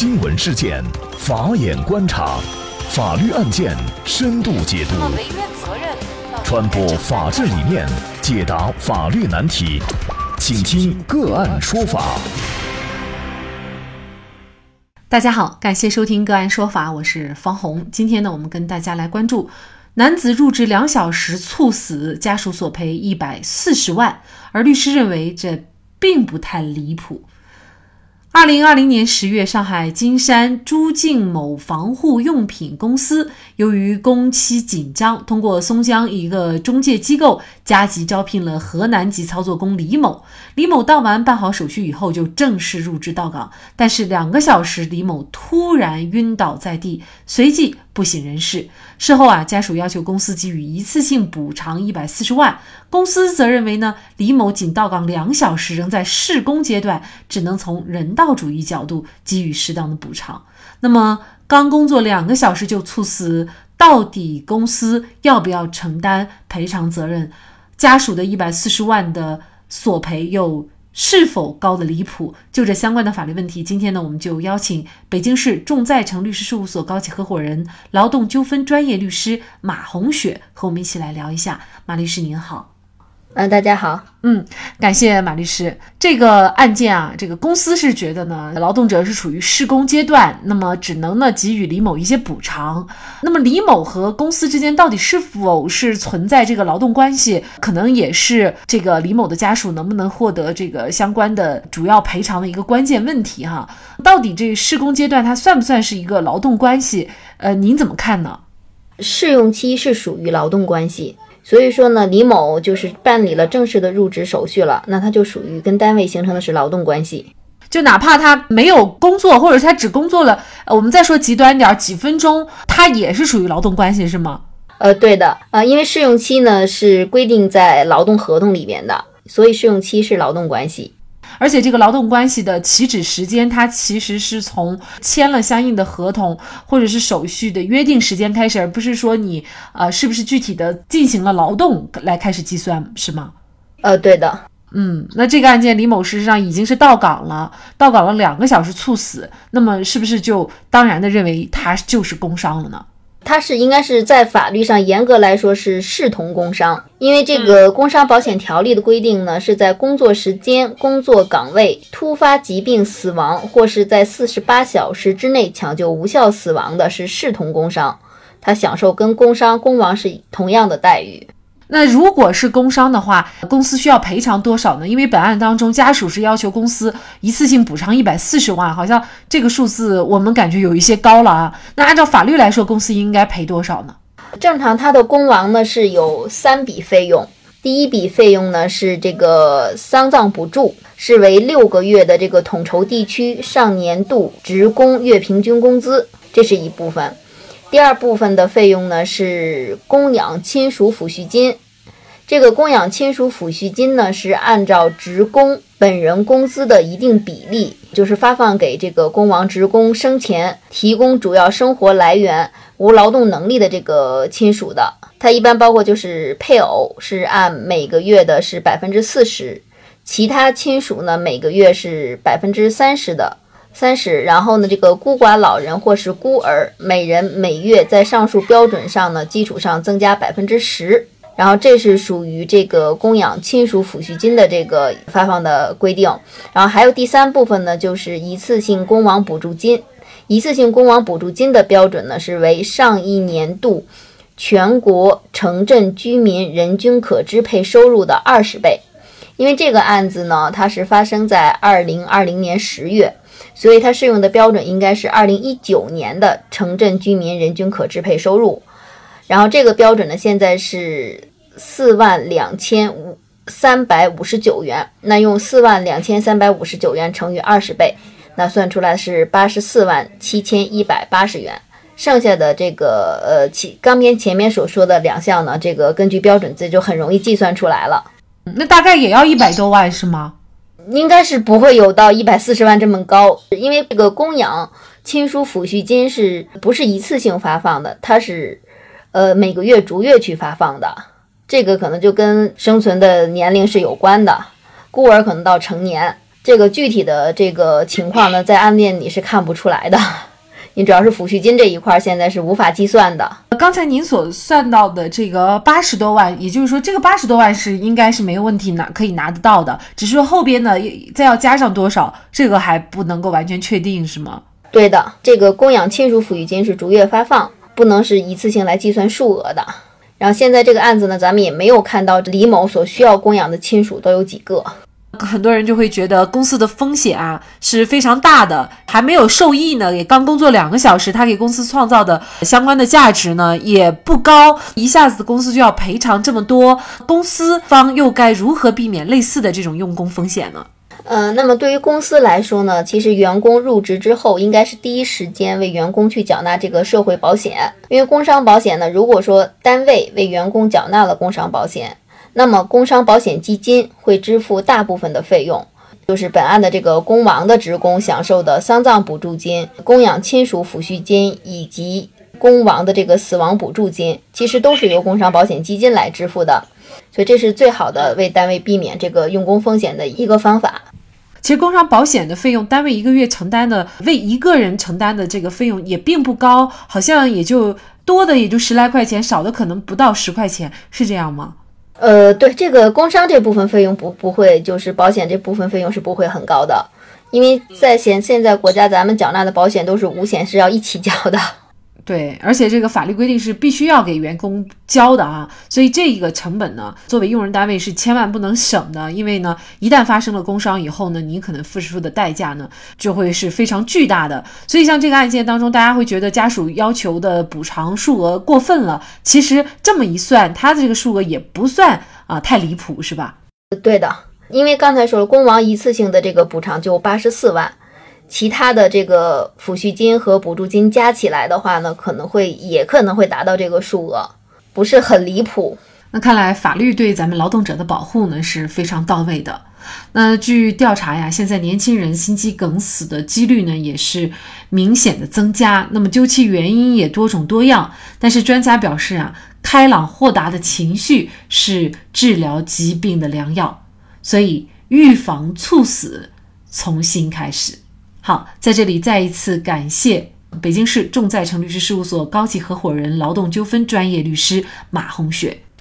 新闻事件，法眼观察，法律案件深度解读，传播法治理念，解答法律难题，请听个案说法。大家好，感谢收听个案说法，我是方红。今天呢，我们跟大家来关注男子入职两小时猝死，家属索赔一百四十万，而律师认为这并不太离谱。二零二零年十月，上海金山朱静某防护用品公司由于工期紧张，通过松江一个中介机构加急招聘了河南籍操作工李某。李某到完办好手续以后，就正式入职到岗。但是两个小时，李某突然晕倒在地，随即不省人事。事后啊，家属要求公司给予一次性补偿一百四十万。公司则认为呢，李某仅到岗两小时，仍在试工阶段，只能从人道主义角度给予适当的补偿。那么，刚工作两个小时就猝死，到底公司要不要承担赔偿责任？家属的一百四十万的索赔又？是否高的离谱？就这相关的法律问题，今天呢，我们就邀请北京市众在诚律师事务所高级合伙人、劳动纠纷专业律师马红雪和我们一起来聊一下。马律师您好。嗯，大家好。嗯，感谢马律师。这个案件啊，这个公司是觉得呢，劳动者是处于施工阶段，那么只能呢给予李某一些补偿。那么李某和公司之间到底是否是存在这个劳动关系，可能也是这个李某的家属能不能获得这个相关的主要赔偿的一个关键问题哈。到底这施工阶段它算不算是一个劳动关系？呃，您怎么看呢？试用期是属于劳动关系。所以说呢，李某就是办理了正式的入职手续了，那他就属于跟单位形成的是劳动关系，就哪怕他没有工作，或者他只工作了，我们再说极端点，几分钟，他也是属于劳动关系，是吗？呃，对的，呃，因为试用期呢是规定在劳动合同里边的，所以试用期是劳动关系。而且这个劳动关系的起止时间，它其实是从签了相应的合同或者是手续的约定时间开始，而不是说你呃是不是具体的进行了劳动来开始计算，是吗？呃，对的。嗯，那这个案件李某事实上已经是到岗了，到岗了两个小时猝死，那么是不是就当然的认为他就是工伤了呢？它是应该是在法律上严格来说是视同工伤，因为这个工伤保险条例的规定呢，是在工作时间、工作岗位突发疾病死亡，或是在四十八小时之内抢救无效死亡的，是视同工伤，他享受跟工伤、工亡是同样的待遇。那如果是工伤的话，公司需要赔偿多少呢？因为本案当中，家属是要求公司一次性补偿一百四十万，好像这个数字我们感觉有一些高了啊。那按照法律来说，公司应该赔多少呢？正常，他的工亡呢是有三笔费用。第一笔费用呢是这个丧葬补助，是为六个月的这个统筹地区上年度职工月平均工资，这是一部分。第二部分的费用呢是供养亲属抚恤金，这个供养亲属抚恤金呢是按照职工本人工资的一定比例，就是发放给这个工亡职工生前提供主要生活来源、无劳动能力的这个亲属的。它一般包括就是配偶是按每个月的是百分之四十，其他亲属呢每个月是百分之三十的。三十，然后呢，这个孤寡老人或是孤儿，每人每月在上述标准上呢基础上增加百分之十，然后这是属于这个供养亲属抚恤金的这个发放的规定。然后还有第三部分呢，就是一次性工亡补助金。一次性工亡补助金的标准呢是为上一年度全国城镇居民人均可支配收入的二十倍。因为这个案子呢，它是发生在二零二零年十月。所以它适用的标准应该是二零一九年的城镇居民人均可支配收入，然后这个标准呢现在是四万两千五三百五十九元，那用四万两千三百五十九元乘以二十倍，那算出来是八十四万七千一百八十元。剩下的这个呃，其刚边前面所说的两项呢，这个根据标准字就很容易计算出来了。那大概也要一百多万是吗？应该是不会有到一百四十万这么高，因为这个供养亲属抚恤金是不是一次性发放的？它是，呃，每个月逐月去发放的。这个可能就跟生存的年龄是有关的。孤儿可能到成年，这个具体的这个情况呢，在案件里是看不出来的。你主要是抚恤金这一块，现在是无法计算的。刚才您所算到的这个八十多万，也就是说，这个八十多万是应该是没有问题拿可以拿得到的，只是说后边呢再要加上多少，这个还不能够完全确定，是吗？对的，这个供养亲属抚恤金是逐月发放，不能是一次性来计算数额的。然后现在这个案子呢，咱们也没有看到李某所需要供养的亲属都有几个。很多人就会觉得公司的风险啊是非常大的，还没有受益呢，也刚工作两个小时，他给公司创造的相关的价值呢也不高，一下子公司就要赔偿这么多，公司方又该如何避免类似的这种用工风险呢？呃，那么对于公司来说呢，其实员工入职之后，应该是第一时间为员工去缴纳这个社会保险，因为工伤保险呢，如果说单位为员工缴纳了工伤保险。那么，工伤保险基金会支付大部分的费用，就是本案的这个工亡的职工享受的丧葬补助金、供养亲属抚恤金以及工亡的这个死亡补助金，其实都是由工伤保险基金来支付的。所以，这是最好的为单位避免这个用工风险的一个方法。其实，工伤保险的费用，单位一个月承担的为一个人承担的这个费用也并不高，好像也就多的也就十来块钱，少的可能不到十块钱，是这样吗？呃，对这个工伤这部分费用不不会，就是保险这部分费用是不会很高的，因为在现现在国家咱们缴纳的保险都是五险是要一起交的。对，而且这个法律规定是必须要给员工交的啊，所以这一个成本呢，作为用人单位是千万不能省的，因为呢，一旦发生了工伤以后呢，你可能付出的代价呢就会是非常巨大的。所以像这个案件当中，大家会觉得家属要求的补偿数额过分了，其实这么一算，他的这个数额也不算啊太离谱，是吧？对的，因为刚才说了，工亡一次性的这个补偿就八十四万。其他的这个抚恤金和补助金加起来的话呢，可能会也可能会达到这个数额，不是很离谱。那看来法律对咱们劳动者的保护呢是非常到位的。那据调查呀，现在年轻人心肌梗死的几率呢也是明显的增加。那么究其原因也多种多样，但是专家表示啊，开朗豁达的情绪是治疗疾病的良药，所以预防猝死从心开始。好，在这里再一次感谢北京市众在成律师事务所高级合伙人、劳动纠纷专业律师马红雪。